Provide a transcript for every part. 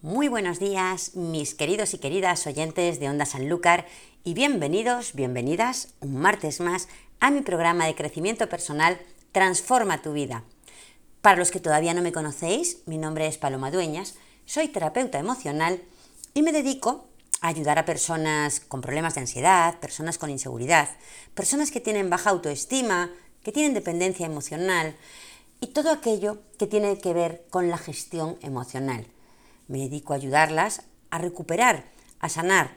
Muy buenos días, mis queridos y queridas oyentes de Onda Sanlúcar, y bienvenidos, bienvenidas un martes más a mi programa de crecimiento personal Transforma tu vida. Para los que todavía no me conocéis, mi nombre es Paloma Dueñas, soy terapeuta emocional y me dedico a ayudar a personas con problemas de ansiedad, personas con inseguridad, personas que tienen baja autoestima, que tienen dependencia emocional y todo aquello que tiene que ver con la gestión emocional. Me dedico a ayudarlas a recuperar, a sanar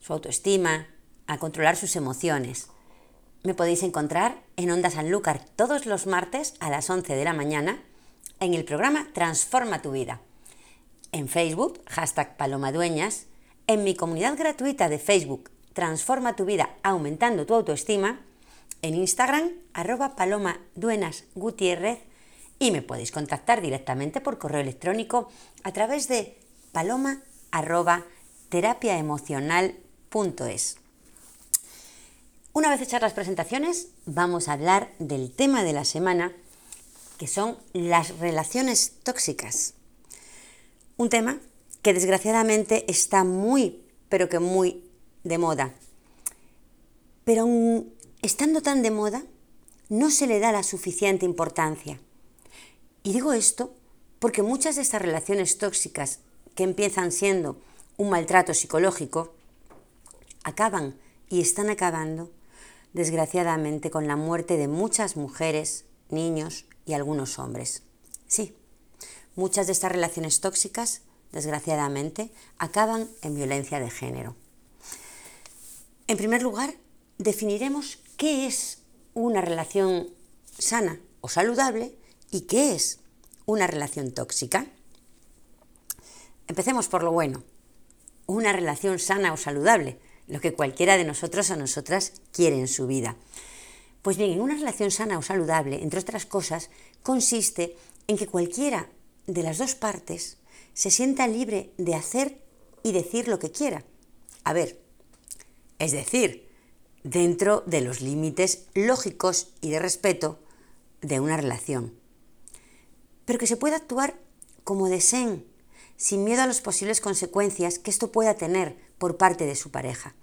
su autoestima, a controlar sus emociones. Me podéis encontrar en Onda Sanlúcar todos los martes a las 11 de la mañana en el programa Transforma tu vida. En Facebook, hashtag Palomadueñas, en mi comunidad gratuita de Facebook Transforma tu vida aumentando tu autoestima, en Instagram, arroba Paloma y me podéis contactar directamente por correo electrónico a través de paloma arroba terapiaemocional.es. Una vez hechas las presentaciones, vamos a hablar del tema de la semana, que son las relaciones tóxicas. Un tema que desgraciadamente está muy, pero que muy de moda. Pero estando tan de moda, no se le da la suficiente importancia. Y digo esto porque muchas de estas relaciones tóxicas que empiezan siendo un maltrato psicológico, acaban y están acabando, desgraciadamente, con la muerte de muchas mujeres, niños y algunos hombres. Sí, muchas de estas relaciones tóxicas, desgraciadamente, acaban en violencia de género. En primer lugar, definiremos qué es una relación sana o saludable y qué es una relación tóxica. Empecemos por lo bueno. Una relación sana o saludable, lo que cualquiera de nosotros o nosotras quiere en su vida. Pues bien, en una relación sana o saludable, entre otras cosas, consiste en que cualquiera de las dos partes se sienta libre de hacer y decir lo que quiera. A ver, es decir, dentro de los límites lógicos y de respeto de una relación. Pero que se pueda actuar como deseen sin miedo a las posibles consecuencias que esto pueda tener por parte de su pareja.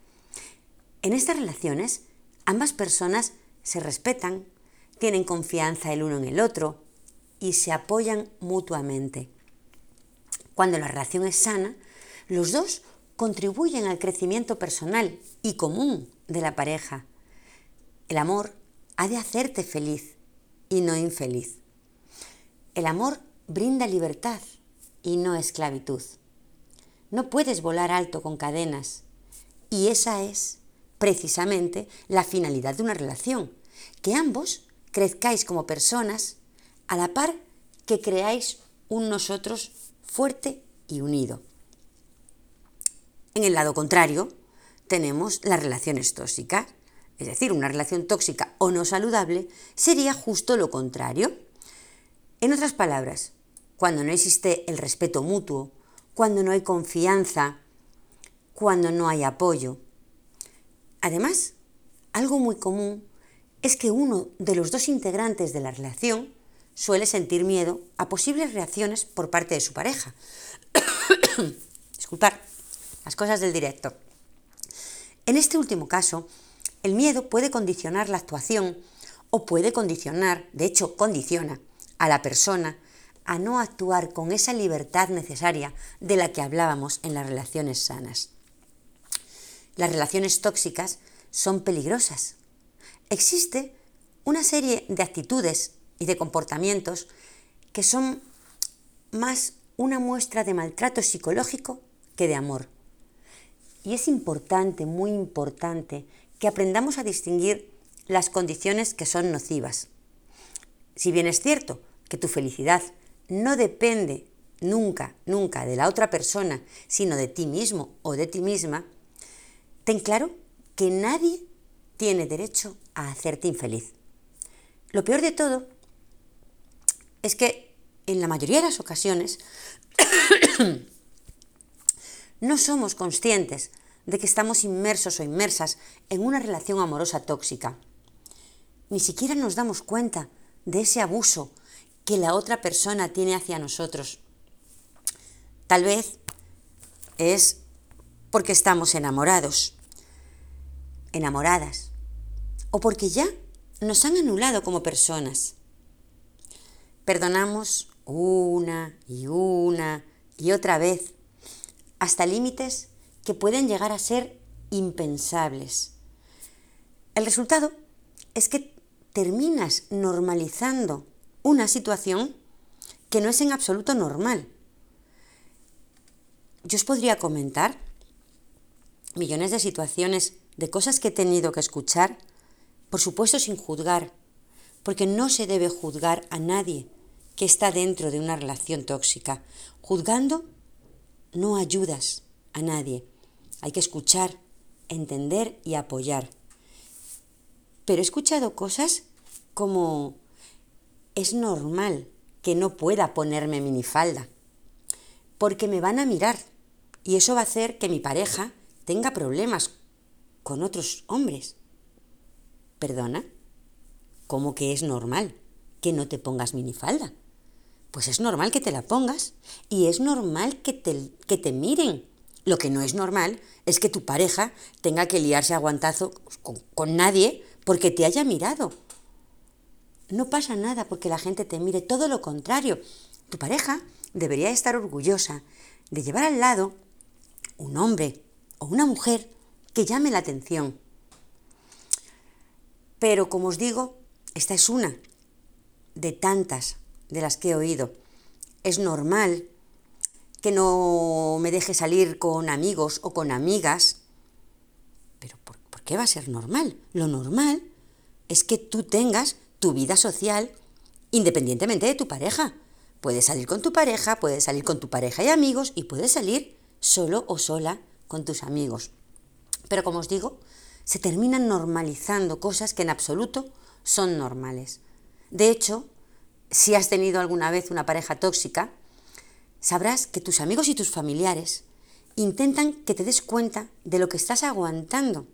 En estas relaciones, ambas personas se respetan, tienen confianza el uno en el otro y se apoyan mutuamente. Cuando la relación es sana, los dos contribuyen al crecimiento personal y común de la pareja. El amor ha de hacerte feliz y no infeliz. El amor brinda libertad y no esclavitud. No puedes volar alto con cadenas. Y esa es precisamente la finalidad de una relación, que ambos crezcáis como personas a la par que creáis un nosotros fuerte y unido. En el lado contrario, tenemos las relaciones tóxicas, es decir, una relación tóxica o no saludable sería justo lo contrario. En otras palabras, cuando no existe el respeto mutuo, cuando no hay confianza, cuando no hay apoyo. Además, algo muy común es que uno de los dos integrantes de la relación suele sentir miedo a posibles reacciones por parte de su pareja. Disculpar, las cosas del directo. En este último caso, el miedo puede condicionar la actuación o puede condicionar, de hecho condiciona, a la persona a no actuar con esa libertad necesaria de la que hablábamos en las relaciones sanas. Las relaciones tóxicas son peligrosas. Existe una serie de actitudes y de comportamientos que son más una muestra de maltrato psicológico que de amor. Y es importante, muy importante, que aprendamos a distinguir las condiciones que son nocivas. Si bien es cierto que tu felicidad no depende nunca, nunca de la otra persona, sino de ti mismo o de ti misma, ten claro que nadie tiene derecho a hacerte infeliz. Lo peor de todo es que en la mayoría de las ocasiones no somos conscientes de que estamos inmersos o inmersas en una relación amorosa tóxica. Ni siquiera nos damos cuenta de ese abuso que la otra persona tiene hacia nosotros. Tal vez es porque estamos enamorados, enamoradas, o porque ya nos han anulado como personas. Perdonamos una y una y otra vez, hasta límites que pueden llegar a ser impensables. El resultado es que terminas normalizando una situación que no es en absoluto normal. Yo os podría comentar millones de situaciones, de cosas que he tenido que escuchar, por supuesto sin juzgar, porque no se debe juzgar a nadie que está dentro de una relación tóxica. Juzgando no ayudas a nadie. Hay que escuchar, entender y apoyar. Pero he escuchado cosas como es normal que no pueda ponerme minifalda, porque me van a mirar y eso va a hacer que mi pareja tenga problemas con otros hombres. ¿Perdona? ¿Cómo que es normal que no te pongas minifalda? Pues es normal que te la pongas y es normal que te, que te miren. Lo que no es normal es que tu pareja tenga que liarse a guantazo con, con nadie porque te haya mirado. No pasa nada porque la gente te mire, todo lo contrario. Tu pareja debería estar orgullosa de llevar al lado un hombre o una mujer que llame la atención. Pero como os digo, esta es una de tantas de las que he oído. Es normal que no me deje salir con amigos o con amigas. Pero ¿por, ¿por, qué va a ser normal? Lo normal es que tú tengas tu vida social independientemente de tu pareja. Puedes salir con tu pareja, puedes salir con tu pareja y amigos y puedes salir solo o sola con tus amigos. Pero como os digo, se terminan normalizando cosas que en absoluto son normales. De hecho, si has tenido alguna vez una pareja tóxica, sabrás que tus amigos y tus familiares intentan que te des cuenta de lo que estás aguantando.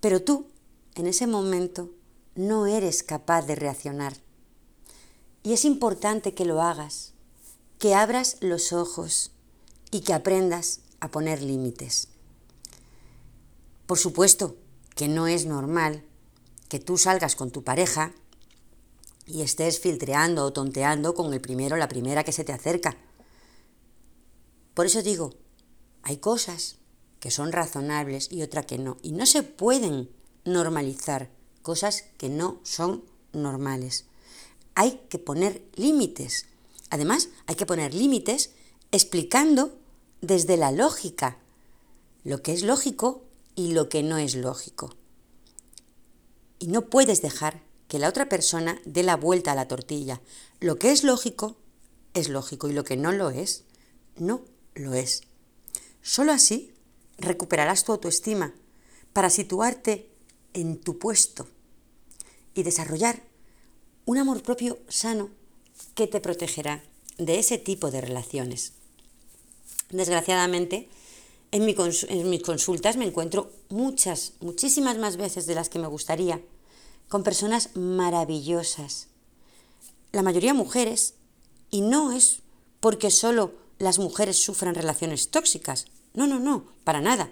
Pero tú, en ese momento, no eres capaz de reaccionar. Y es importante que lo hagas, que abras los ojos y que aprendas a poner límites. Por supuesto que no es normal que tú salgas con tu pareja y estés filtreando o tonteando con el primero o la primera que se te acerca. Por eso digo, hay cosas que son razonables y otras que no. Y no se pueden normalizar cosas que no son normales. Hay que poner límites. Además, hay que poner límites explicando desde la lógica lo que es lógico y lo que no es lógico. Y no puedes dejar que la otra persona dé la vuelta a la tortilla. Lo que es lógico es lógico y lo que no lo es, no lo es. Solo así recuperarás tu autoestima para situarte en tu puesto y desarrollar un amor propio sano que te protegerá de ese tipo de relaciones. Desgraciadamente, en, mis consultas me encuentro muchas, muchísimas más veces de las que me gustaría, con personas maravillosas. La mayoría mujeres, y no es porque solo las mujeres sufran relaciones tóxicas. No, no, no, para nada.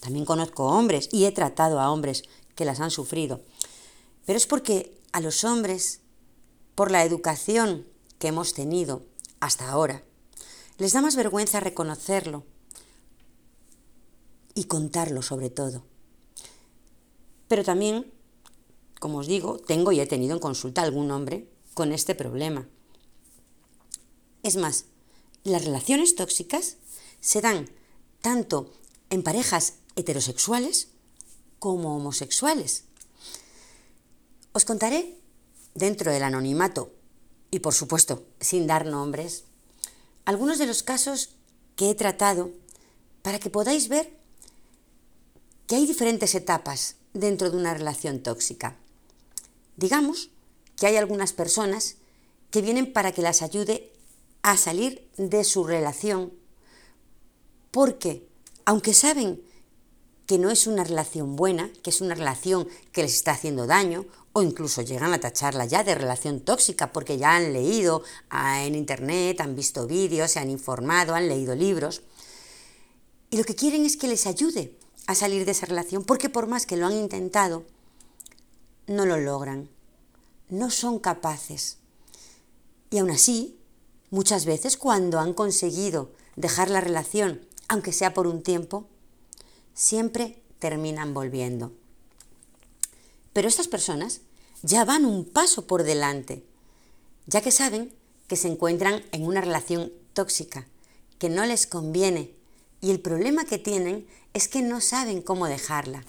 También conozco hombres y he tratado a hombres que las han sufrido. Pero es porque a los hombres, por la educación que hemos tenido hasta ahora, les da más vergüenza reconocerlo y contarlo sobre todo. Pero también, como os digo, tengo y he tenido en consulta algún hombre con este problema. Es más, las relaciones tóxicas se dan tanto en parejas heterosexuales como homosexuales. Os contaré, dentro del anonimato y por supuesto sin dar nombres, algunos de los casos que he tratado para que podáis ver que hay diferentes etapas dentro de una relación tóxica. Digamos que hay algunas personas que vienen para que las ayude a salir de su relación porque, aunque saben que no es una relación buena, que es una relación que les está haciendo daño, o incluso llegan a tacharla ya de relación tóxica porque ya han leído ah, en internet, han visto vídeos, se han informado, han leído libros, Y lo que quieren es que les ayude a salir de esa relación, porque por más que lo han intentado, no lo logran, no son capaces. Y aún así, muchas veces cuando han conseguido dejar la relación, aunque sea por un tiempo, siempre terminan volviendo. Pero estas personas ya van un paso por delante, ya que saben que se encuentran en una relación tóxica, que no les conviene, y el problema que tienen es que no saben cómo dejarla.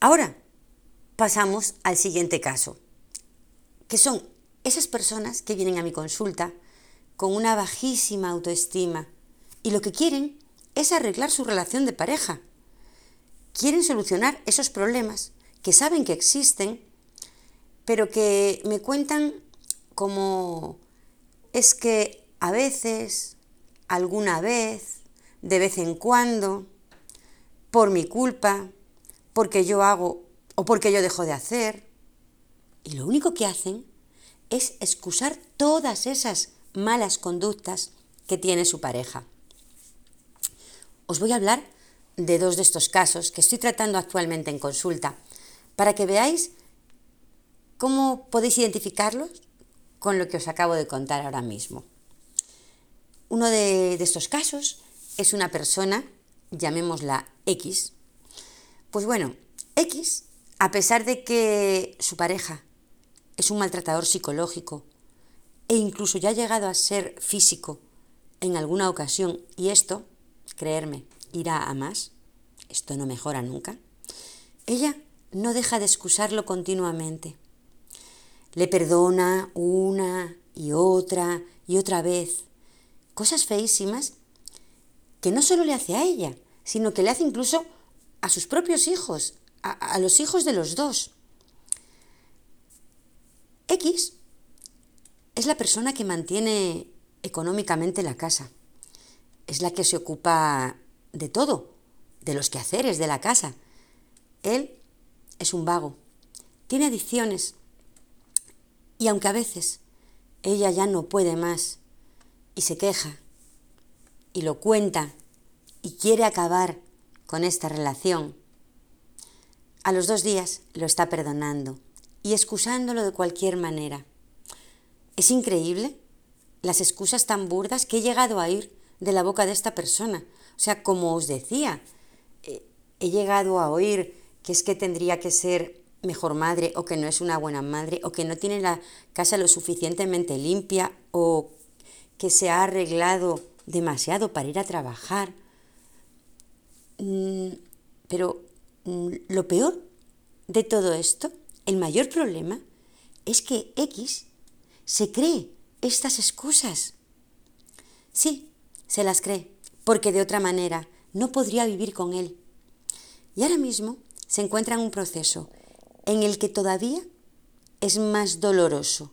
Ahora pasamos al siguiente caso, que son esas personas que vienen a mi consulta con una bajísima autoestima y lo que quieren es arreglar su relación de pareja. Quieren solucionar esos problemas que saben que existen, pero que me cuentan como es que a veces, alguna vez, de vez en cuando, por mi culpa, porque yo hago o porque yo dejo de hacer. Y lo único que hacen es excusar todas esas malas conductas que tiene su pareja. Os voy a hablar de dos de estos casos que estoy tratando actualmente en consulta para que veáis cómo podéis identificarlos con lo que os acabo de contar ahora mismo. Uno de, estos casos es una persona, llamémosla X. Pues bueno, X, a pesar de que su pareja es un maltratador psicológico e incluso ya ha llegado a ser físico en alguna ocasión, y esto, creerme, irá a más, esto no mejora nunca, ella no deja de excusarlo continuamente. Le perdona una y otra y otra vez cosas feísimas que no solo le hace a ella, sino que le hace incluso a sus propios hijos, a, los hijos de los dos. X es la persona que mantiene económicamente la casa, es la que se ocupa de todo, de los quehaceres de la casa. Él es un vago, tiene adicciones y aunque a veces ella ya no puede más y se queja y lo cuenta y quiere acabar con esta relación, a los dos días lo está perdonando y excusándolo de cualquier manera. Es increíble las excusas tan burdas que he llegado a oír de la boca de esta persona. O sea, como os decía, eh, he llegado a oír que es que tendría que ser mejor madre o que no es una buena madre o que no tiene la casa lo suficientemente limpia o que se ha arreglado demasiado para ir a trabajar. Mm, pero mm, lo peor de todo esto, el mayor problema, es que X se cree estas excusas. Sí, se las cree, porque de otra manera no podría vivir con él. Y ahora mismo se encuentra en un proceso en el que todavía es más doloroso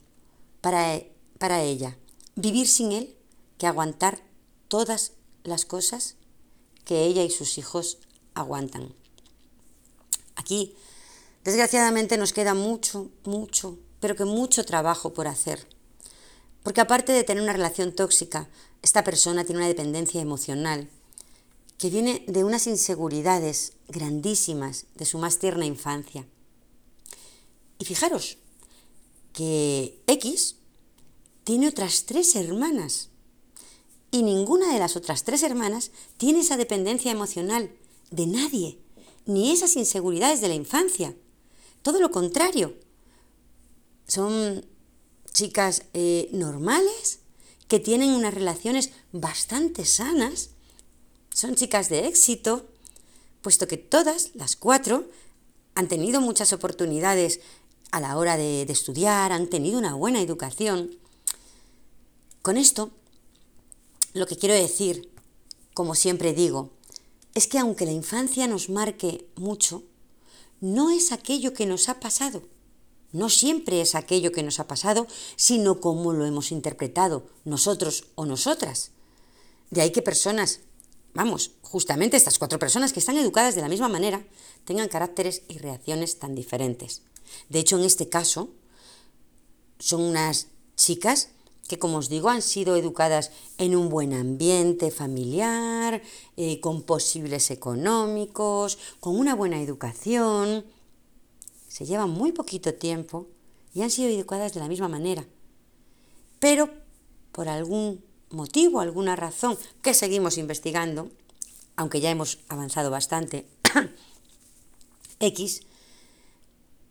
para, e, para ella vivir sin él que aguantar todas las cosas que ella y sus hijos aguantan. Aquí, desgraciadamente, nos queda mucho, mucho, pero que mucho trabajo por hacer. Porque aparte de tener una relación tóxica, esta persona tiene una dependencia emocional que viene de unas inseguridades grandísimas de su más tierna infancia. Y fijaros que X tiene otras tres hermanas y ninguna de las otras tres hermanas tiene esa dependencia emocional de nadie, ni esas inseguridades de la infancia. Todo lo contrario. Son chicas eh, normales que tienen unas relaciones bastante sanas. Son chicas de éxito, puesto que todas, las cuatro, han tenido muchas oportunidades a la hora de, estudiar, han tenido una buena educación. Con esto, lo que quiero decir, como siempre digo, es que aunque la infancia nos marque mucho, no es aquello que nos ha pasado. No siempre es aquello que nos ha pasado, sino cómo lo hemos interpretado nosotros o nosotras. De ahí que personas, vamos, justamente estas cuatro personas que están educadas de la misma manera, tengan caracteres y reacciones tan diferentes. De hecho, en este caso, son unas chicas que como os digo, han sido educadas en un buen ambiente familiar, eh, con posibles económicos, con una buena educación, se llevan muy poquito tiempo y han sido educadas de la misma manera. Pero por algún motivo, alguna razón que seguimos investigando, aunque ya hemos avanzado bastante, X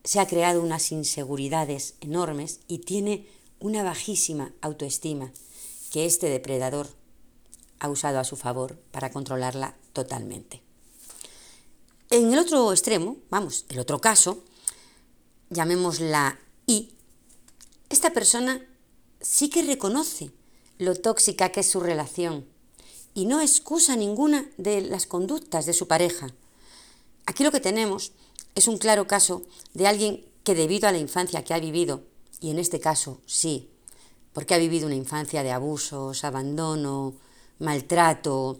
se ha creado unas inseguridades enormes y tiene una bajísima autoestima que este depredador ha usado a su favor para controlarla totalmente. En el otro extremo, vamos, el otro caso, llamémosla I, esta persona sí que reconoce lo tóxica que es su relación y no excusa ninguna de las conductas de su pareja. Aquí lo que tenemos es un claro caso de alguien que debido a la infancia que ha vivido, y en este caso sí, porque ha vivido una infancia de abusos, abandono, maltrato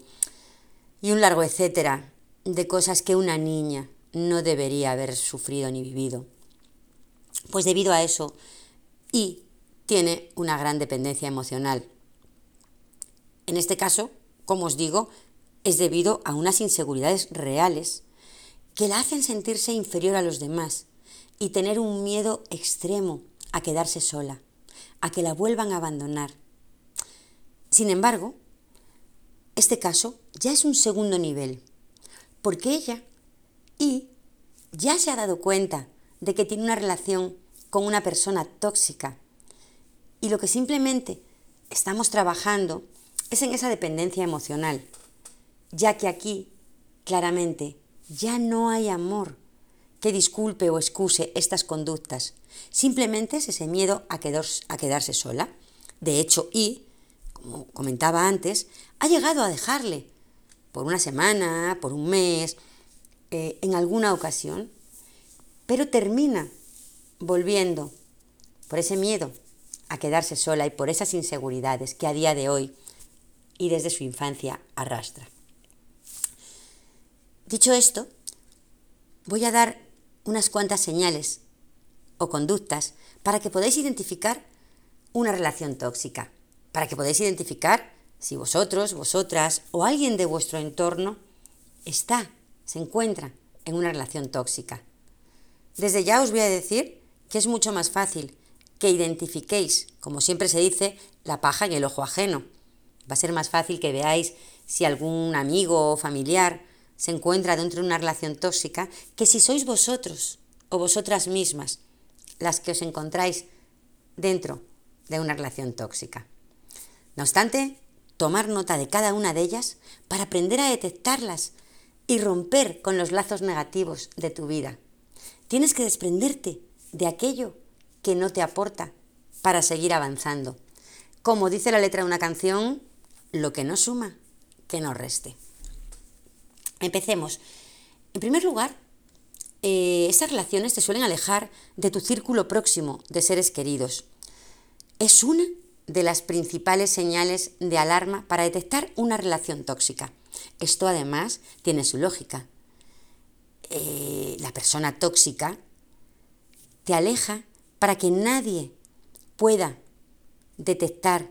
y un largo etcétera de cosas que una niña no debería haber sufrido ni vivido. Pues debido a eso, y tiene una gran dependencia emocional. En este caso, como os digo, es debido a unas inseguridades reales que la hacen sentirse inferior a los demás y tener un miedo extremo a quedarse sola, a que la vuelvan a abandonar. Sin embargo, este caso ya es un segundo nivel, porque ella y ya se ha dado cuenta de que tiene una relación con una persona tóxica y lo que simplemente estamos trabajando es en esa dependencia emocional, ya que aquí claramente ya no hay amor que disculpe o excuse estas conductas. Simplemente es ese miedo a, quedarse sola. De hecho, Y, como comentaba antes, ha llegado a dejarle por una semana, por un mes, eh, en alguna ocasión, pero termina volviendo por ese miedo a quedarse sola y por esas inseguridades que a día de hoy y desde su infancia arrastra. Dicho esto, voy a dar unas cuantas señales o conductas para que podáis identificar una relación tóxica, para que podáis identificar si vosotros, vosotras o alguien de vuestro entorno está, se encuentra en una relación tóxica. Desde ya os voy a decir que es mucho más fácil que identifiquéis, como siempre se dice, la paja en el ojo ajeno. Va a ser más fácil que veáis si algún amigo o familiar se encuentra dentro de una relación tóxica que si sois vosotros o vosotras mismas las que os encontráis dentro de una relación tóxica. No obstante, tomar nota de cada una de ellas para aprender a detectarlas y romper con los lazos negativos de tu vida. Tienes que desprenderte de aquello que no te aporta para seguir avanzando. Como dice la letra de una canción, lo que no suma, que no reste. Empecemos. En primer lugar, eh, estas relaciones te suelen alejar de tu círculo próximo de seres queridos. Es una de las principales señales de alarma para detectar una relación tóxica. Esto además tiene su lógica. Eh, la persona tóxica te aleja para que nadie pueda detectar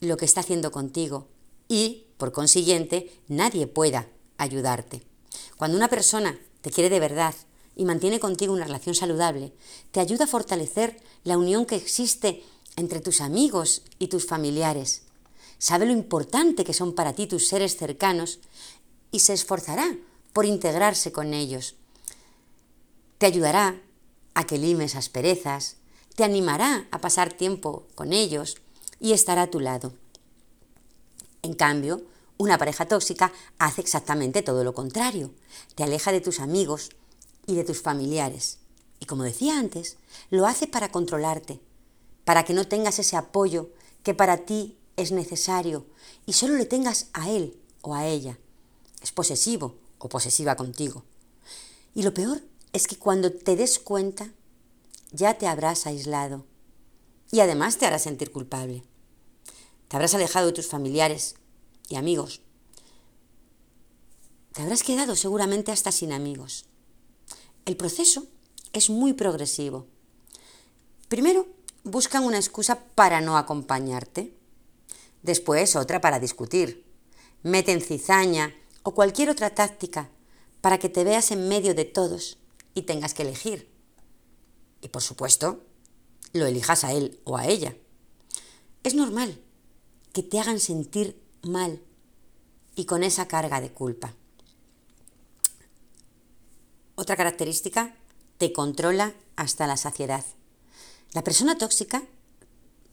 lo que está haciendo contigo y, por consiguiente, nadie pueda ayudarte. Cuando una persona te quiere de verdad y mantiene contigo una relación saludable, te ayuda a fortalecer la unión que existe entre tus amigos y tus familiares. Sabe lo importante que son para ti tus seres cercanos y se esforzará por integrarse con ellos. Te ayudará a que limes asperezas, te animará a pasar tiempo con ellos y estará a tu lado. En cambio, una pareja tóxica hace exactamente todo lo contrario. Te aleja de tus amigos y de tus familiares. Y como decía antes, lo hace para controlarte, para que no tengas ese apoyo que para ti es necesario y solo le tengas a él o a ella. Es posesivo o posesiva contigo. Y lo peor es que cuando te des cuenta, ya te habrás aislado y además te harás sentir culpable. Te habrás alejado de tus familiares, y amigos. Te habrás quedado seguramente hasta sin amigos. El proceso es muy progresivo. Primero, buscan una excusa para no acompañarte. Después otra para discutir. Meten cizaña o cualquier otra táctica para que te veas en medio de todos y tengas que elegir. Y por supuesto, lo elijas a él o a ella. Es normal que te hagan sentir mal y con esa carga de culpa. Otra característica, te controla hasta la saciedad. La persona tóxica,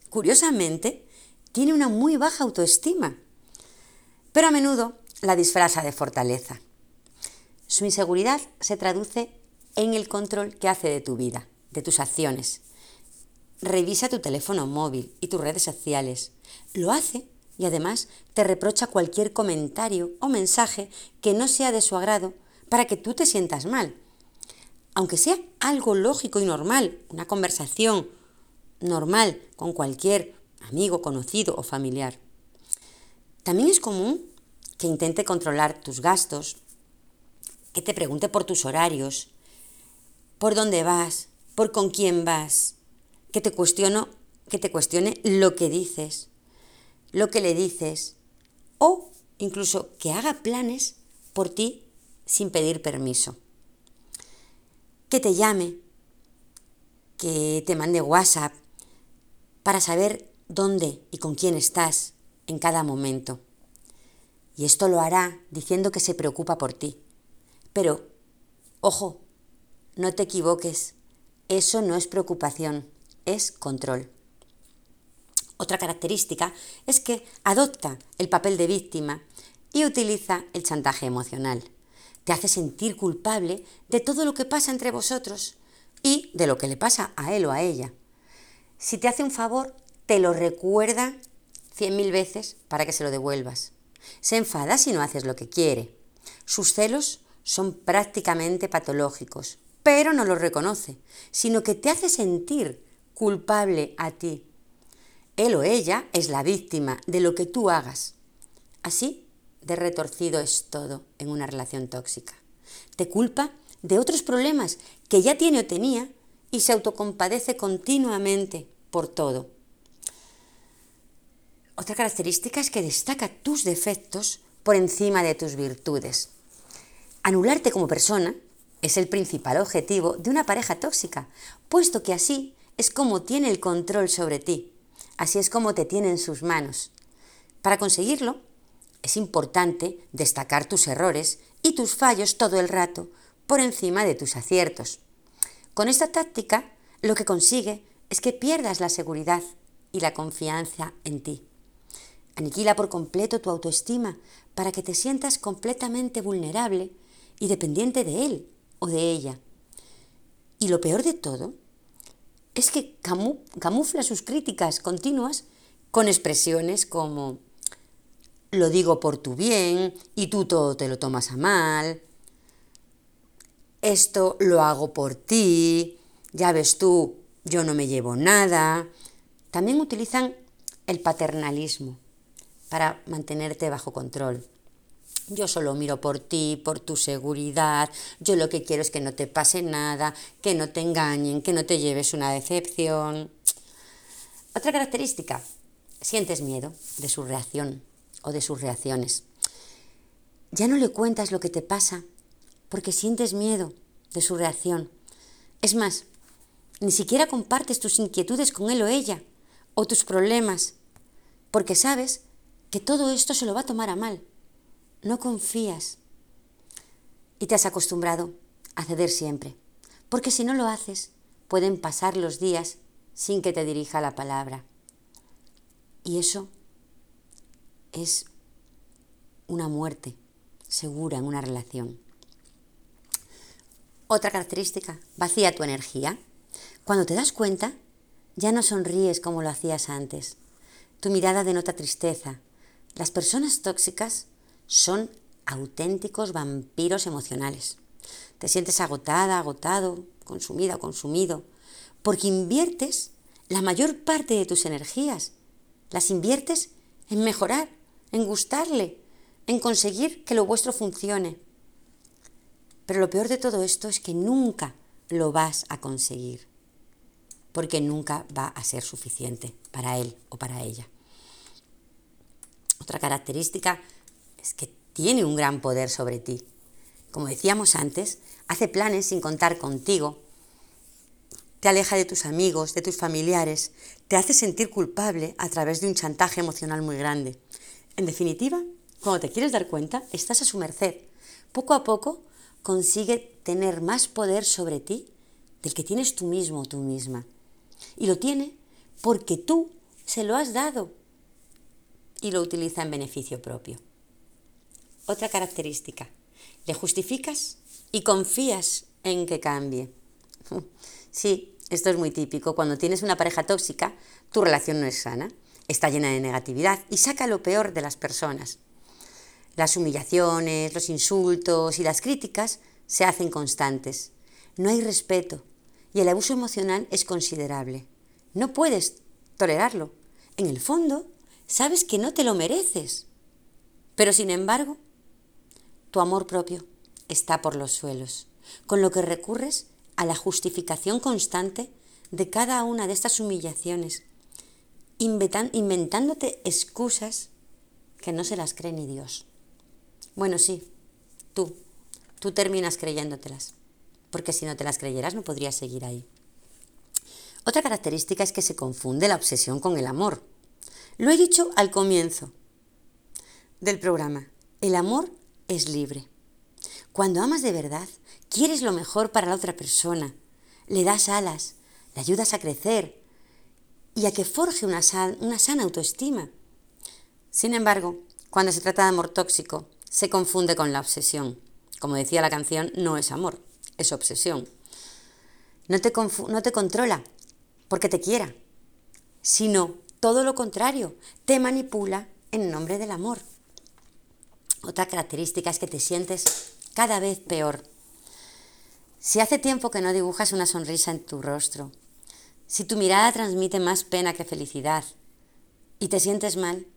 curiosamente, tiene una muy baja autoestima, pero a menudo la disfraza de fortaleza. Su inseguridad se traduce en el control que hace de tu vida, de tus acciones. Revisa tu teléfono móvil y tus redes sociales. Lo hace y además te reprocha cualquier comentario o mensaje que no sea de su agrado para que tú te sientas mal. Aunque sea algo lógico y normal, una conversación normal con cualquier amigo, conocido o familiar. También es común que intente controlar tus gastos, que te pregunte por tus horarios, por dónde vas, por con quién vas, que te cuestiono, que te cuestione lo que dices, lo que le dices, o incluso que haga planes por ti sin pedir permiso. Que te llame, que te mande WhatsApp para saber dónde y con quién estás en cada momento. Y esto lo hará diciendo que se preocupa por ti. Pero, ojo, no te equivoques, eso no es preocupación, es control. Otra característica es que adopta el papel de víctima y utiliza el chantaje emocional. Te hace sentir culpable de todo lo que pasa entre vosotros y de lo que le pasa a él o a ella. Si te hace un favor, te lo recuerda cien mil veces para que se lo devuelvas. Se enfada si no haces lo que quiere. Sus celos son prácticamente patológicos pero no lo reconoce, sino que te hace sentir culpable a ti. Él o ella es la víctima de lo que tú hagas. Así de retorcido es todo en una relación tóxica. Te culpa de otros problemas que ya tiene o tenía y se autocompadece continuamente por todo. Otra característica es que destaca tus defectos por encima de tus virtudes. Anularte como persona es el principal objetivo de una pareja tóxica, puesto que así es como tiene el control sobre ti, así es como te tiene en sus manos. Para conseguirlo, es importante destacar tus errores y tus fallos todo el rato por encima de tus aciertos. Con esta táctica, lo que consigue es que pierdas la seguridad y la confianza en ti. Aniquila por completo tu autoestima para que te sientas completamente vulnerable y dependiente de él o de ella. Y lo peor de todo es que camufla sus críticas continuas con expresiones como lo digo por tu bien y tú todo te lo tomas a mal, esto lo hago por ti, ya ves tú, yo no me llevo nada. También utilizan el paternalismo para mantenerte bajo control. Yo solo miro por ti, por tu seguridad. Yo lo que quiero es que no te pase nada, que no te engañen, que no te lleves una decepción. Otra característica, sientes miedo de su reacción o de sus reacciones. Ya no le cuentas lo que te pasa porque sientes miedo de su reacción. Es más, ni siquiera compartes tus inquietudes con él o ella o tus problemas porque sabes que todo esto se lo va a tomar a mal no confías y te has acostumbrado a ceder siempre, porque si no lo haces, pueden pasar los días sin que te dirija la palabra. Y eso es una muerte segura en una relación. Otra característica, vacía tu energía. Cuando te das cuenta, ya no sonríes como lo hacías antes. Tu mirada denota tristeza. Las personas tóxicas son auténticos vampiros emocionales. Te sientes agotada, agotado, consumida, consumido, porque inviertes la mayor parte de tus energías, las inviertes en mejorar, en gustarle, en conseguir que lo vuestro funcione. Pero lo peor de todo esto es que nunca lo vas a conseguir. porque nunca va a ser suficiente para él o para ella. Otra característica es que tiene un gran poder sobre ti. Como decíamos antes, hace planes sin contar contigo, te aleja de tus amigos, de tus familiares, te hace sentir culpable a través de un chantaje emocional muy grande. En definitiva, cuando te quieres dar cuenta, estás a su merced. Poco a poco consigue tener más poder sobre ti del que tienes tú mismo o tú misma. Y lo tiene porque tú se lo has dado y lo utiliza en beneficio propio. Otra característica, le justificas y confías en que cambie. Sí, esto es muy típico. Cuando tienes una pareja tóxica, tu relación no es sana, está llena de negatividad y saca lo peor de las personas. Las humillaciones, los insultos y las críticas se hacen constantes. No hay respeto y el abuso emocional es considerable. No puedes tolerarlo. En el fondo, sabes que no te lo mereces. Pero sin embargo, tu amor propio está por los suelos, con lo que recurres a la justificación constante de cada una de estas humillaciones, inventándote excusas que no se las cree ni Dios. Bueno, sí, tú, tú terminas creyéndotelas, porque si no te las creyeras no podrías seguir ahí. Otra característica es que se confunde la obsesión con el amor. Lo he dicho al comienzo del programa. El amor es libre. Cuando amas de verdad, quieres lo mejor para la otra persona, le das alas, le ayudas a crecer y a que forje una, una sana autoestima. Sin embargo, cuando se trata de amor tóxico, se confunde con la obsesión. Como decía la canción, no es amor, es obsesión. No te, no te controla porque te quiera, sino todo lo contrario, te manipula en nombre del amor. Otra característica es que te sientes cada vez peor. Si hace tiempo que no dibujas una sonrisa en tu rostro, si tu mirada transmite más pena que felicidad y te sientes mal,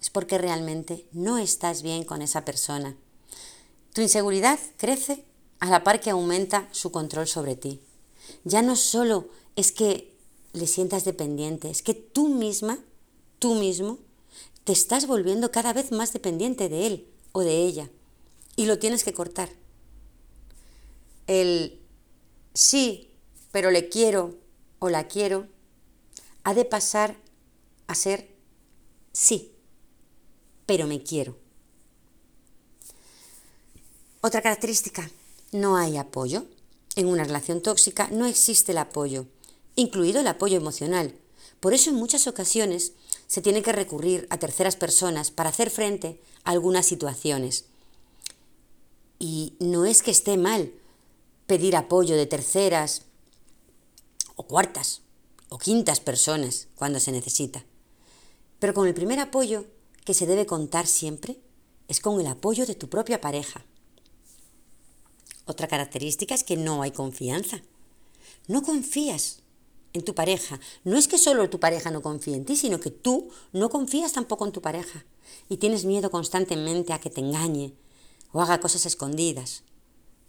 es porque realmente no estás bien con esa persona. Tu inseguridad crece a la par que aumenta su control sobre ti. Ya no solo es que le sientas dependiente, es que tú misma, tú mismo, te estás volviendo cada vez más dependiente de él o de ella y lo tienes que cortar. El sí, pero le quiero o la quiero, ha de pasar a ser sí, pero me quiero. Otra característica, no hay apoyo. En una relación tóxica no existe el apoyo, incluido el apoyo emocional. Por eso en muchas ocasiones se tiene que recurrir a terceras personas para hacer frente a algunas situaciones. Y no es que esté mal pedir apoyo de terceras o cuartas o quintas personas cuando se necesita. Pero con el primer apoyo que se debe contar siempre es con el apoyo de tu propia pareja. Otra característica es que no hay confianza. No confías en tu pareja. No es que solo tu pareja no confíe en ti, sino que tú no confías tampoco en tu pareja. Y tienes miedo constantemente a que te engañe, o haga cosas escondidas.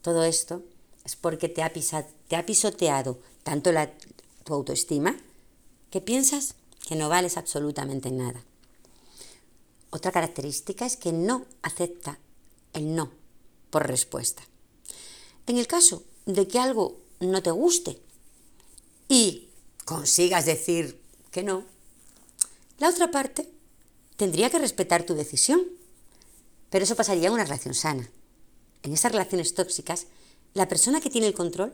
Todo esto es porque te ha, te ha pisoteado tanto la, tu autoestima que piensas que no vales absolutamente nada. Otra característica es que no acepta el no por respuesta. En el caso de que algo no te guste y consigas decir que no, la otra parte tendría que respetar tu decisión pero eso pasaría en una relación sana. En esas relaciones tóxicas, la persona que tiene el control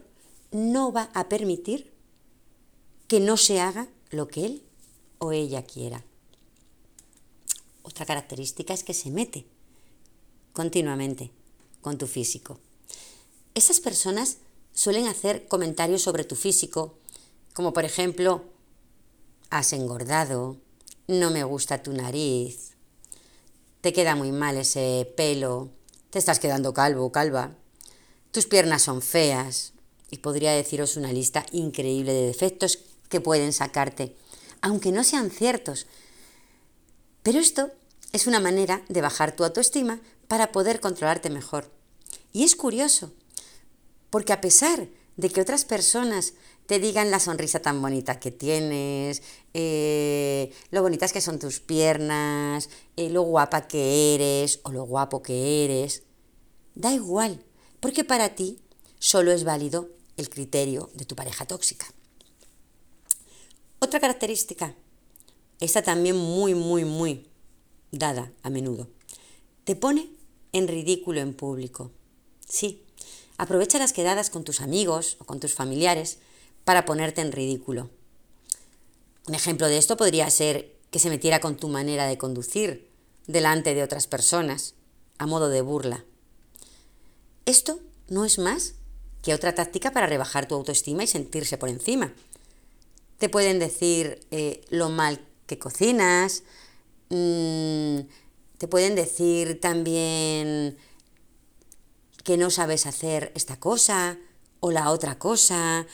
no va a permitir que no se haga lo que él o ella quiera. Otra característica es que se mete continuamente con tu físico. Esas personas suelen hacer comentarios sobre tu físico, como por ejemplo, has engordado, no me gusta tu nariz, te queda muy mal ese pelo, te estás quedando calvo, calva, tus piernas son feas y podría deciros una lista increíble de defectos que pueden sacarte, aunque no sean ciertos. Pero esto es una manera de bajar tu autoestima para poder controlarte mejor. Y es curioso, porque a pesar de que otras personas te digan la sonrisa tan bonita que tienes, eh, lo bonitas que son tus piernas, eh, lo guapa que eres o lo guapo que eres. Da igual, porque para ti solo es válido el criterio de tu pareja tóxica. Otra característica, esta también muy, muy, muy dada a menudo, te pone en ridículo en público. Sí, aprovecha las quedadas con tus amigos o con tus familiares para ponerte en ridículo. Un ejemplo de esto podría ser que se metiera con tu manera de conducir delante de otras personas, a modo de burla. Esto no es más que otra táctica para rebajar tu autoestima y sentirse por encima. Te pueden decir eh, lo mal que cocinas, mm, te pueden decir también que no sabes hacer esta cosa o la otra cosa,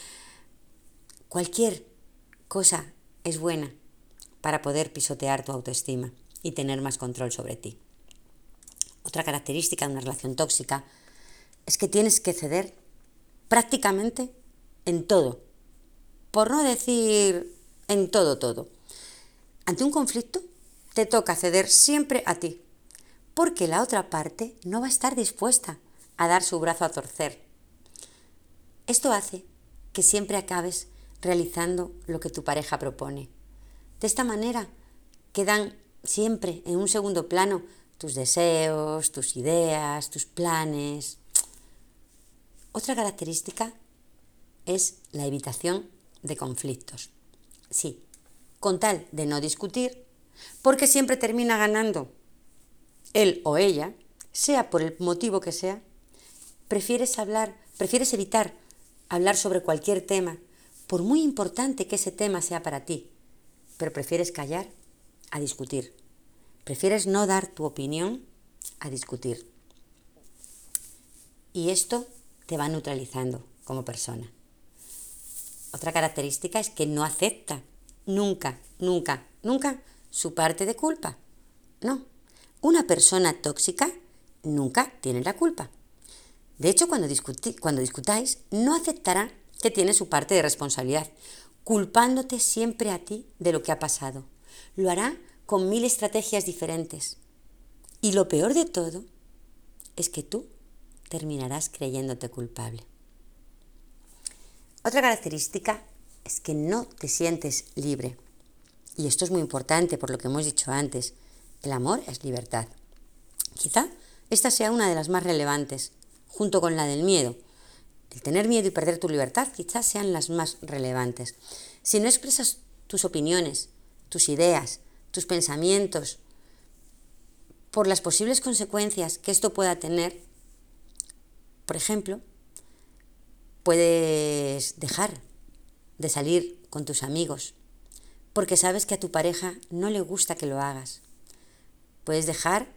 Cualquier cosa es buena para poder pisotear tu autoestima y tener más control sobre ti. Otra característica de una relación tóxica es que tienes que ceder prácticamente en todo, por no decir en todo todo. Ante un conflicto te toca ceder siempre a ti, porque la otra parte no va a estar dispuesta a dar su brazo a torcer. Esto hace que siempre acabes realizando lo que tu pareja propone. De esta manera quedan siempre en un segundo plano tus deseos, tus ideas, tus planes. Otra característica es la evitación de conflictos. Sí, con tal de no discutir, porque siempre termina ganando él o ella, sea por el motivo que sea, prefieres hablar, prefieres evitar hablar sobre cualquier tema por muy importante que ese tema sea para ti, pero prefieres callar a discutir. Prefieres no dar tu opinión a discutir. Y esto te va neutralizando como persona. Otra característica es que no acepta nunca, nunca, nunca su parte de culpa. No, una persona tóxica nunca tiene la culpa. De hecho, cuando, cuando discutáis, no aceptará que tiene su parte de responsabilidad, culpándote siempre a ti de lo que ha pasado. Lo hará con mil estrategias diferentes. Y lo peor de todo es que tú terminarás creyéndote culpable. Otra característica es que no te sientes libre. Y esto es muy importante por lo que hemos dicho antes. El amor es libertad. Quizá esta sea una de las más relevantes, junto con la del miedo, el tener miedo y perder tu libertad quizás sean las más relevantes. Si no expresas tus opiniones, tus ideas, tus pensamientos, por las posibles consecuencias que esto pueda tener, por ejemplo, puedes dejar de salir con tus amigos porque sabes que a tu pareja no le gusta que lo hagas. Puedes dejar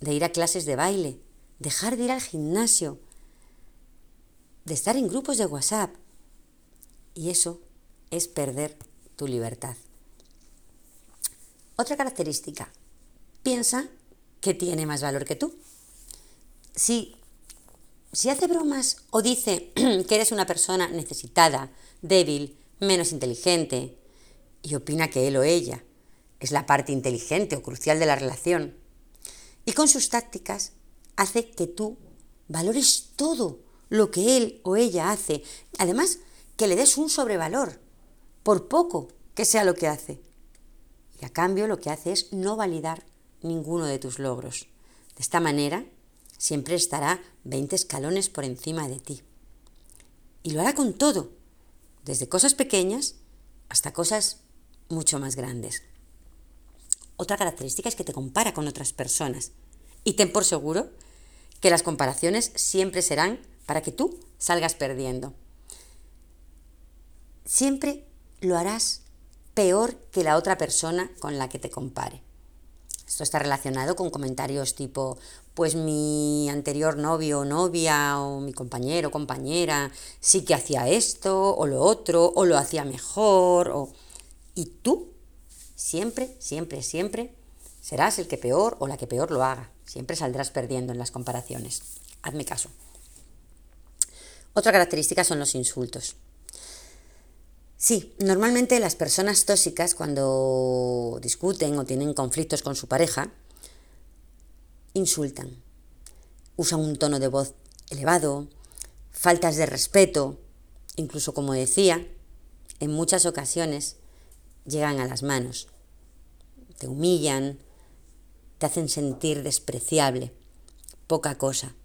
de ir a clases de baile, dejar de ir al gimnasio, de estar en grupos de WhatsApp. Y eso es perder tu libertad. Otra característica, piensa que tiene más valor que tú. Si, si hace bromas o dice que eres una persona necesitada, débil, menos inteligente, y opina que él o ella es la parte inteligente o crucial de la relación, y con sus tácticas hace que tú valores todo lo que él o ella hace. Además, que le des un sobrevalor, por poco que sea lo que hace. Y a cambio lo que hace es no validar ninguno de tus logros. De esta manera, siempre estará 20 escalones por encima de ti. Y lo hará con todo, desde cosas pequeñas hasta cosas mucho más grandes. Otra característica es que te compara con otras personas. Y ten por seguro que las comparaciones siempre serán para que tú salgas perdiendo. Siempre lo harás peor que la otra persona con la que te compare. Esto está relacionado con comentarios tipo, pues mi anterior novio o novia o mi compañero o compañera sí que hacía esto o lo otro o lo hacía mejor o... Y tú siempre, siempre, siempre serás el que peor o la que peor lo haga. Siempre saldrás perdiendo en las comparaciones. Hazme caso. Otra característica son los insultos. Sí, normalmente las personas tóxicas cuando discuten o tienen conflictos con su pareja, insultan, usan un tono de voz elevado, faltas de respeto, incluso como decía, en muchas ocasiones llegan a las manos, te humillan, te hacen sentir despreciable, poca cosa.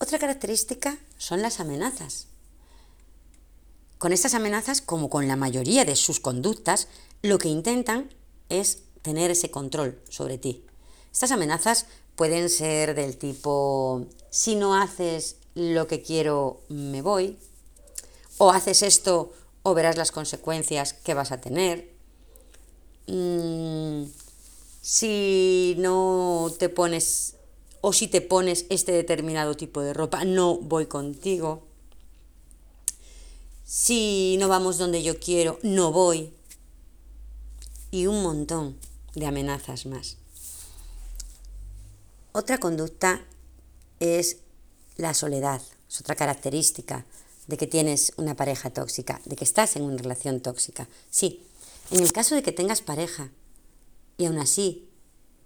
Otra característica son las amenazas. Con estas amenazas, como con la mayoría de sus conductas, lo que intentan es tener ese control sobre ti. Estas amenazas pueden ser del tipo, si no haces lo que quiero, me voy, o haces esto o verás las consecuencias que vas a tener. Mm, si no te pones o si te pones este determinado tipo de ropa, no voy contigo. Si no vamos donde yo quiero, no voy. Y un montón de amenazas más. Otra conducta es la soledad, es otra característica de que tienes una pareja tóxica, de que estás en una relación tóxica. Sí, en el caso de que tengas pareja y aún así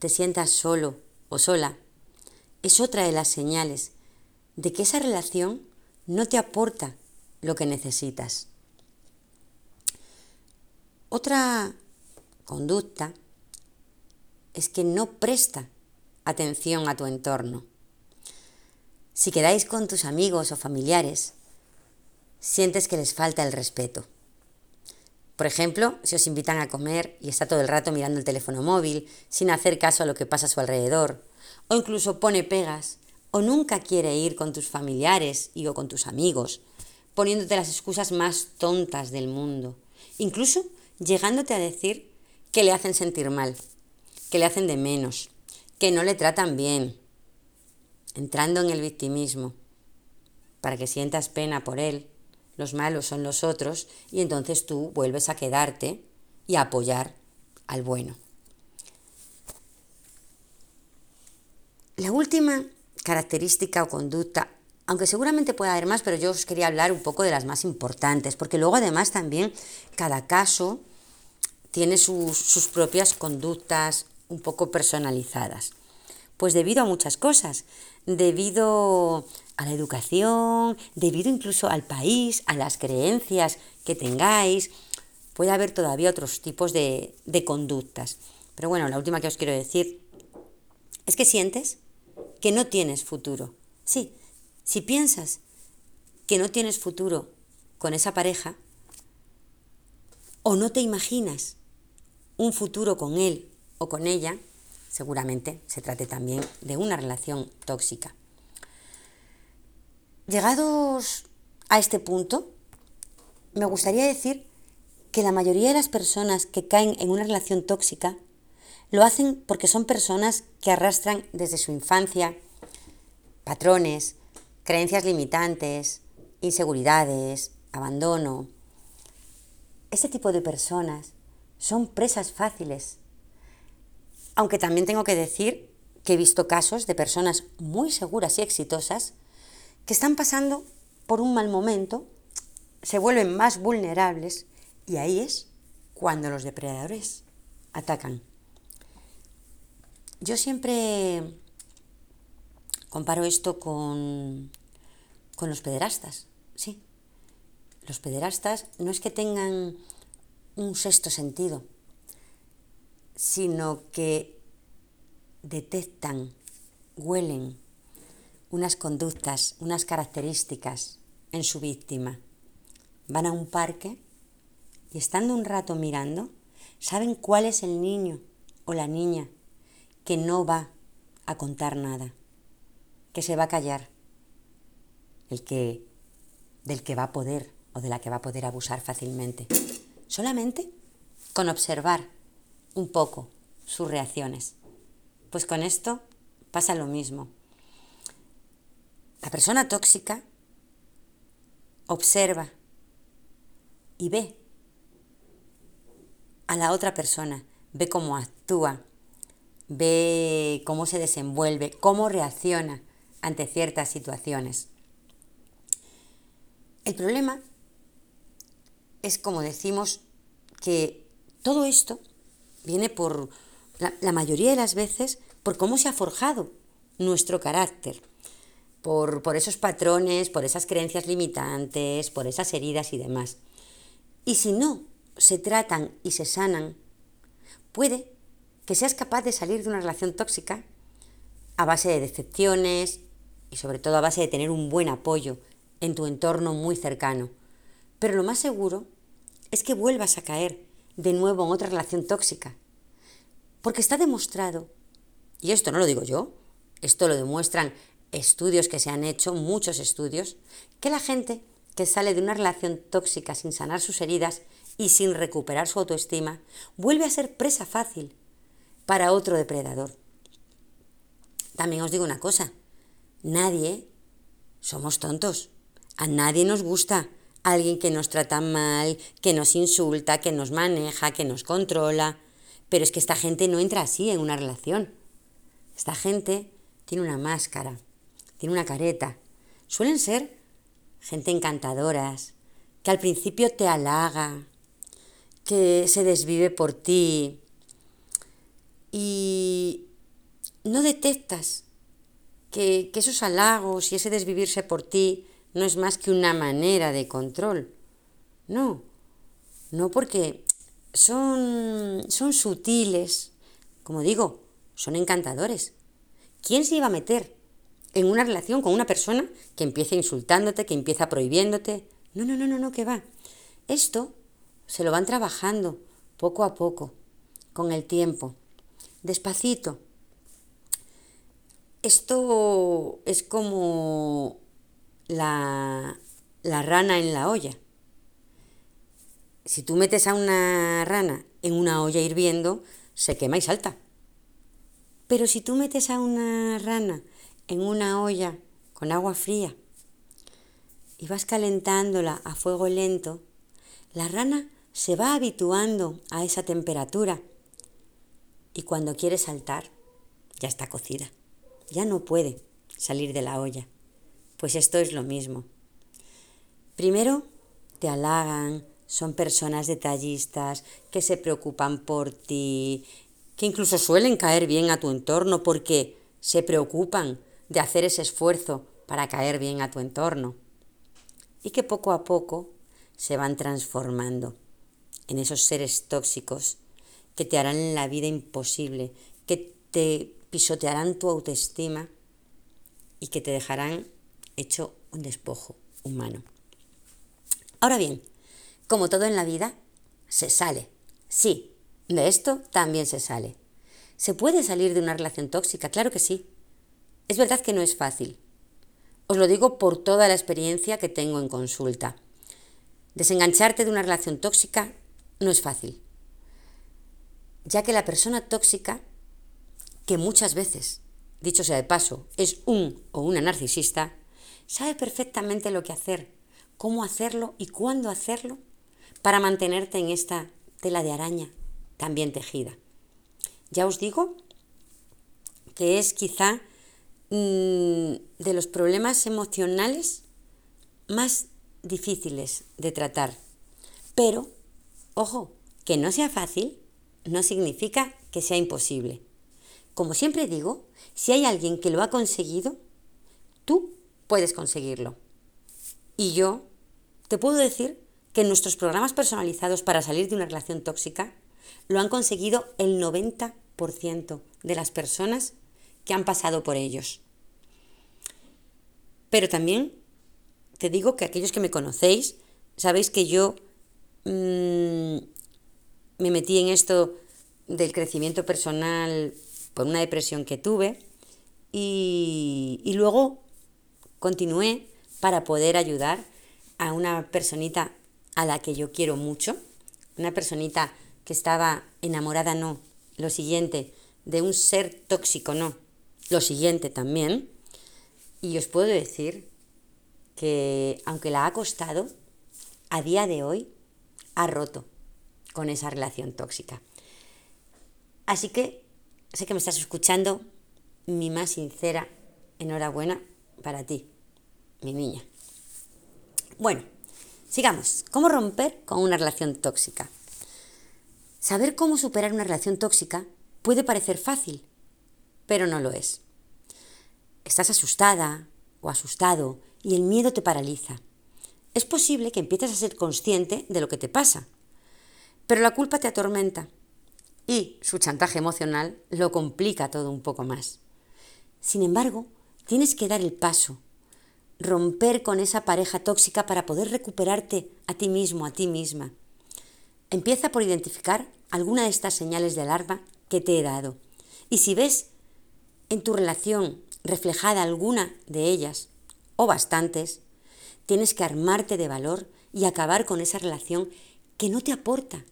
te sientas solo o sola, es otra de las señales de que esa relación no te aporta lo que necesitas. Otra conducta es que no presta atención a tu entorno. Si quedáis con tus amigos o familiares, sientes que les falta el respeto. Por ejemplo, si os invitan a comer y está todo el rato mirando el teléfono móvil, sin hacer caso a lo que pasa a su alrededor, o incluso pone pegas, o nunca quiere ir con tus familiares y o con tus amigos, poniéndote las excusas más tontas del mundo, incluso llegándote a decir que le hacen sentir mal, que le hacen de menos, que no le tratan bien, entrando en el victimismo, para que sientas pena por él, los malos son los otros, y entonces tú vuelves a quedarte y a apoyar al bueno. La última característica o conducta, aunque seguramente pueda haber más, pero yo os quería hablar un poco de las más importantes, porque luego además también cada caso tiene sus, sus propias conductas un poco personalizadas. Pues debido a muchas cosas, debido a la educación, debido incluso al país, a las creencias que tengáis, puede haber todavía otros tipos de, de conductas. Pero bueno, la última que os quiero decir es que sientes que no tienes futuro. Sí, si piensas que no tienes futuro con esa pareja, o no te imaginas un futuro con él o con ella, seguramente se trate también de una relación tóxica. Llegados a este punto, me gustaría decir que la mayoría de las personas que caen en una relación tóxica lo hacen porque son personas que arrastran desde su infancia patrones, creencias limitantes, inseguridades, abandono. Este tipo de personas son presas fáciles aunque también tengo que decir que he visto casos de personas muy seguras y exitosas que están pasando por un mal momento, se vuelven más vulnerables y ahí es cuando los depredadores atacan. Yo siempre comparo esto con, con los pederastas, sí. Los pederastas no es que tengan un sexto sentido, sino que detectan, huelen unas conductas, unas características en su víctima. Van a un parque y estando un rato mirando, saben cuál es el niño o la niña que no va a contar nada, que se va a callar, el que del que va a poder o de la que va a poder abusar fácilmente. Solamente con observar un poco sus reacciones. Pues con esto pasa lo mismo. La persona tóxica observa y ve a la otra persona, ve cómo actúa, ve cómo se desenvuelve, cómo reacciona ante ciertas situaciones. El problema es como decimos que todo esto viene por la, la mayoría de las veces por cómo se ha forjado nuestro carácter, por, por, esos patrones, por esas creencias limitantes, por esas heridas y demás. Y si no se tratan y se sanan, puede que seas capaz de salir de una relación tóxica a base de decepciones y sobre todo a base de tener un buen apoyo en tu entorno muy cercano. Pero lo más seguro es que vuelvas a caer de nuevo en otra relación tóxica. Porque está demostrado, y esto no lo digo yo, esto lo demuestran estudios que se han hecho, muchos estudios, que la gente que sale de una relación tóxica sin sanar sus heridas y sin recuperar su autoestima, vuelve a ser presa fácil para otro depredador. También os digo una cosa, nadie somos tontos, a nadie nos gusta alguien que nos trata mal, que nos insulta, que nos maneja, que nos controla, pero es que esta gente no entra así en una relación. Esta gente tiene una máscara, tiene una careta. Suelen ser gente encantadoras, que al principio te halaga, que se desvive por ti y no detectas que, que, esos halagos y ese desvivirse por ti no es más que una manera de control. No, no porque son, son sutiles, como digo, son encantadores. ¿Quién se iba a meter en una relación con una persona que empieza insultándote, que empieza prohibiéndote? No, no, no, no, no, que va. Esto se lo van trabajando poco a poco, con el tiempo, despacito. Esto es como la, la rana en la olla. Si tú metes a una rana en una olla hirviendo, se quema y salta. Pero si tú metes a una rana en una olla con agua fría y vas calentándola a fuego lento, la rana se va habituando a esa temperatura y cuando quiere saltar ya está cocida, ya no puede salir de la olla. Pues esto es lo mismo. Primero te halagan, son personas detallistas que se preocupan por ti, que incluso suelen caer bien a tu entorno porque se preocupan de hacer ese esfuerzo para caer bien a tu entorno. Y que poco a poco se van transformando en esos seres tóxicos que te harán la vida imposible, que te pisotearán tu autoestima y que te dejarán hecho un despojo humano. Ahora bien, como todo en la vida, se sale. Sí, de esto también se sale. ¿Se puede salir de una relación tóxica? Claro que sí. Es verdad que no es fácil. Os lo digo por toda la experiencia que tengo en consulta. Desengancharte de una relación tóxica no es fácil, ya que la persona tóxica, que muchas veces, dicho sea de paso, es un o una narcisista, sabe perfectamente lo que hacer, cómo hacerlo y cuándo hacerlo para mantenerte en esta tela de araña tan bien tejida. Ya os digo que es quizá mm, de los problemas emocionales más difíciles de tratar, pero Ojo, que no sea fácil no significa que sea imposible. Como siempre digo, si hay alguien que lo ha conseguido, tú puedes conseguirlo. Y yo te puedo decir que nuestros programas personalizados para salir de una relación tóxica lo han conseguido el 90% de las personas que han pasado por ellos. Pero también te digo que aquellos que me conocéis, sabéis que yo Mm, me metí en esto del crecimiento personal por una depresión que tuve y, y luego continué para poder ayudar a una personita a la que yo quiero mucho, una personita que estaba enamorada, no, lo siguiente, de un ser tóxico, no, lo siguiente también. Y os puedo decir que aunque la ha costado, a día de hoy ha roto con esa relación tóxica. Así que sé que me estás escuchando, mi más sincera enhorabuena para ti, mi niña. Bueno, sigamos. ¿Cómo romper con una relación tóxica? Saber cómo superar una relación tóxica puede parecer fácil, pero no lo es. Estás asustada o asustado y el miedo te paraliza. Es posible que empieces a ser consciente de lo que te pasa, pero la culpa te atormenta y su chantaje emocional lo complica todo un poco más. Sin embargo, tienes que dar el paso, romper con esa pareja tóxica para poder recuperarte a ti mismo, a ti misma. Empieza por identificar alguna de estas señales de alarma que te he dado. Y si ves en tu relación reflejada alguna de ellas, o bastantes, tienes que armarte de valor y acabar con esa relación que no te aporta,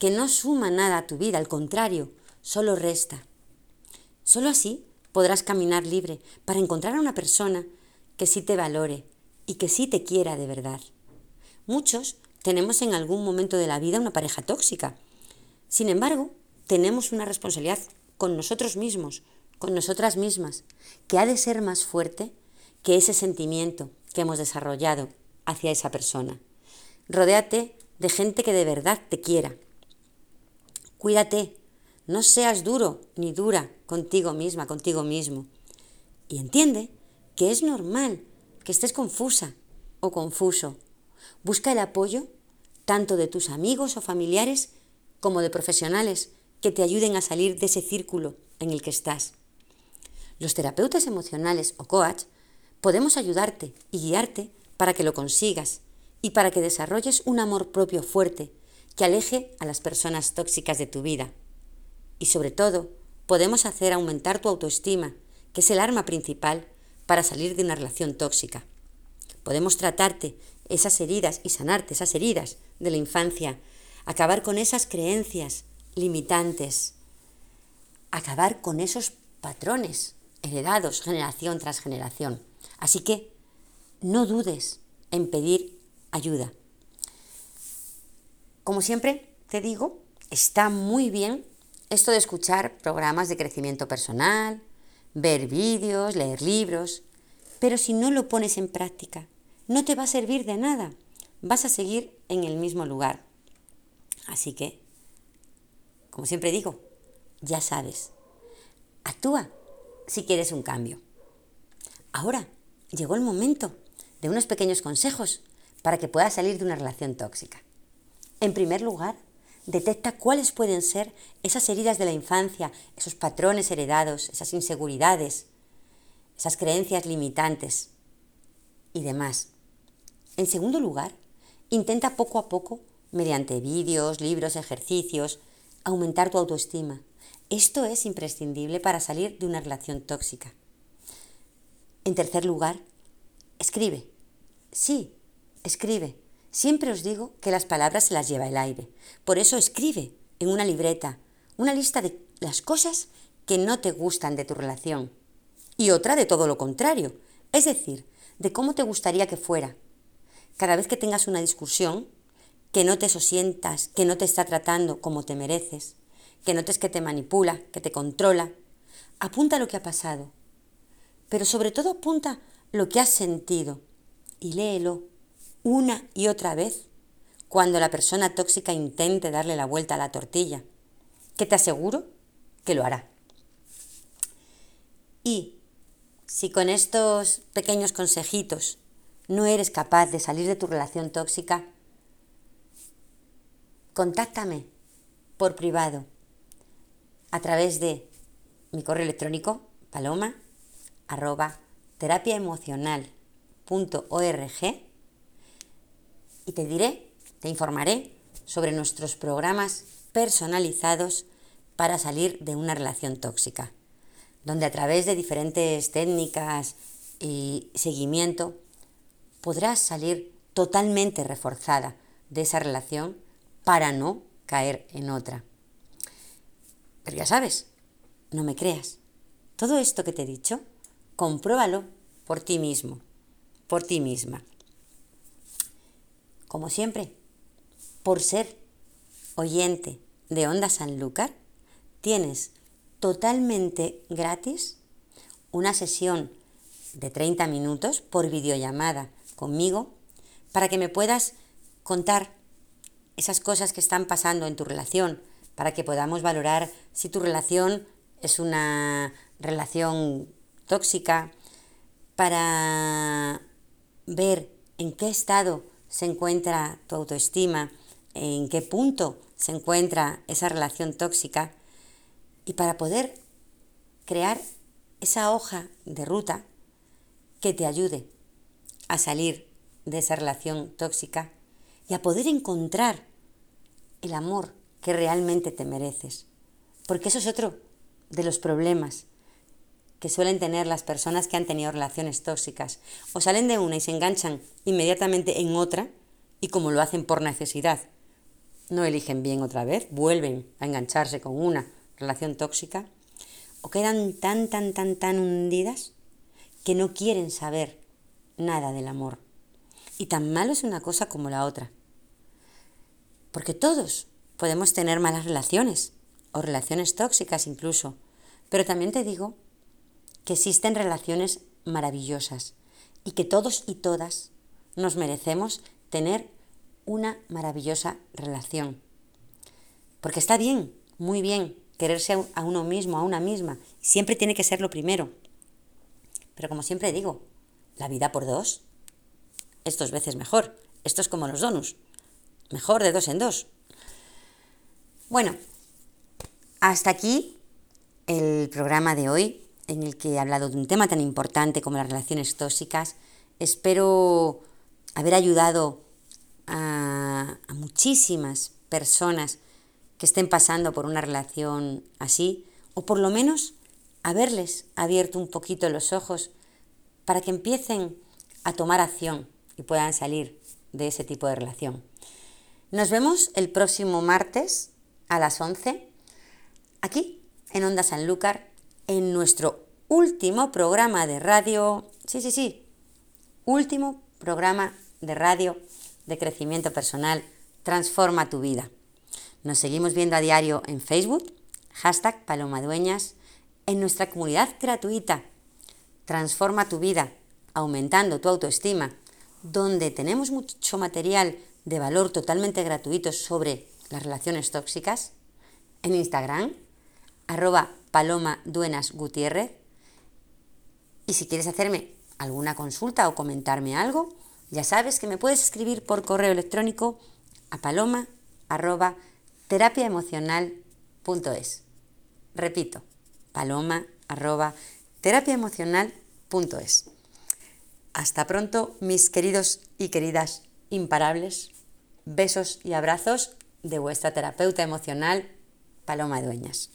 que no suma nada a tu vida, al contrario, solo resta. Solo así podrás caminar libre para encontrar a una persona que sí te valore y que sí te quiera de verdad. Muchos tenemos en algún momento de la vida una pareja tóxica. Sin embargo, tenemos una responsabilidad con nosotros mismos, con nosotras mismas, que ha de ser más fuerte que ese sentimiento que hemos desarrollado hacia esa persona. Rodéate de gente que de verdad te quiera, Cuídate, no seas duro ni dura contigo misma, contigo mismo. Y entiende que es normal que estés confusa o confuso. Busca el apoyo tanto de tus amigos o familiares como de profesionales que te ayuden a salir de ese círculo en el que estás. Los terapeutas emocionales o coach podemos ayudarte y guiarte para que lo consigas y para que desarrolles un amor propio fuerte que aleje a las personas tóxicas de tu vida. Y sobre todo, podemos hacer aumentar tu autoestima, que es el arma principal para salir de una relación tóxica. Podemos tratarte esas heridas y sanarte esas heridas de la infancia, acabar con esas creencias limitantes, acabar con esos patrones heredados generación tras generación. Así que no dudes en pedir ayuda. Como siempre te digo, está muy bien esto de escuchar programas de crecimiento personal, ver vídeos, leer libros, pero si no lo pones en práctica, no te va a servir de nada. Vas a seguir en el mismo lugar. Así que, como siempre digo, ya sabes, actúa si quieres un cambio. Ahora llegó el momento de unos pequeños consejos para que puedas salir de una relación tóxica. En primer lugar, detecta cuáles pueden ser esas heridas de la infancia, esos patrones heredados, esas inseguridades, esas creencias limitantes y demás. En segundo lugar, intenta poco a poco, mediante vídeos, libros, ejercicios, aumentar tu autoestima. Esto es imprescindible para salir de una relación tóxica. En tercer lugar, escribe. Sí, escribe. Siempre os digo que las palabras se las lleva el aire. Por eso escribe en una libreta una lista de las cosas que no te gustan de tu relación y otra de todo lo contrario, es decir, de cómo te gustaría que fuera. Cada vez que tengas una discusión, que notes o sientas que no te está tratando como te mereces, que notes que te manipula, que te controla, apunta lo que ha pasado, pero sobre todo apunta lo que has sentido y léelo una y otra vez cuando la persona tóxica intente darle la vuelta a la tortilla, que te aseguro que lo hará. Y si con estos pequeños consejitos no eres capaz de salir de tu relación tóxica, contáctame por privado a través de mi correo electrónico paloma arroba y te diré, te informaré sobre nuestros programas personalizados para salir de una relación tóxica, donde a través de diferentes técnicas y seguimiento podrás salir totalmente reforzada de esa relación para no caer en otra. Pero ya sabes, no me creas. Todo esto que te he dicho, compruébalo por ti mismo, por ti misma como siempre, por ser oyente de Onda Sanlúcar, tienes totalmente gratis una sesión de 30 minutos por videollamada conmigo para que me puedas contar esas cosas que están pasando en tu relación para que podamos valorar si tu relación es una relación tóxica, para ver en qué estado se encuentra tu autoestima, en qué punto se encuentra esa relación tóxica y para poder crear esa hoja de ruta que te ayude a salir de esa relación tóxica y a poder encontrar el amor que realmente te mereces. Porque eso es otro de los problemas que suelen tener las personas que han tenido relaciones tóxicas. O salen de una y se enganchan inmediatamente en otra y como lo hacen por necesidad, no eligen bien otra vez, vuelven a engancharse con una relación tóxica, o quedan tan, tan, tan, tan hundidas que no quieren saber nada del amor. Y tan malo es una cosa como la otra. Porque todos podemos tener malas relaciones, o relaciones tóxicas incluso, pero también te digo que existen relaciones maravillosas y que todos y todas nos merecemos tener una maravillosa relación. Porque está bien, muy bien, quererse a uno mismo, a una misma. Siempre tiene que ser lo primero. Pero como siempre digo, la vida por dos es dos veces mejor. Esto es como los donuts. Mejor de dos en dos. Bueno, hasta aquí el programa de hoy en el que he hablado de un tema tan importante como las relaciones tóxicas. Espero haber ayudado a, muchísimas personas que estén pasando por una relación así, o por lo menos haberles abierto un poquito los ojos para que empiecen a tomar acción y puedan salir de ese tipo de relación. Nos vemos el próximo martes a las 11 aquí en Onda Sanlúcar en nuestro último programa de radio, sí, sí, sí, último programa de radio de crecimiento personal, transforma tu vida. Nos seguimos viendo a diario en Facebook, hashtag Palomadueñas, en nuestra comunidad gratuita, Transforma tu vida, aumentando tu autoestima, donde tenemos mucho material de valor totalmente gratuito sobre las relaciones tóxicas, en Instagram, arroba Paloma Duenas Gutiérrez. Y si quieres hacerme alguna consulta o comentarme algo, ya sabes que me puedes escribir por correo electrónico a paloma arroba terapiaemocional.es. Repito, paloma. Hasta pronto, mis queridos y queridas imparables. Besos y abrazos de vuestra terapeuta emocional, Paloma Dueñas.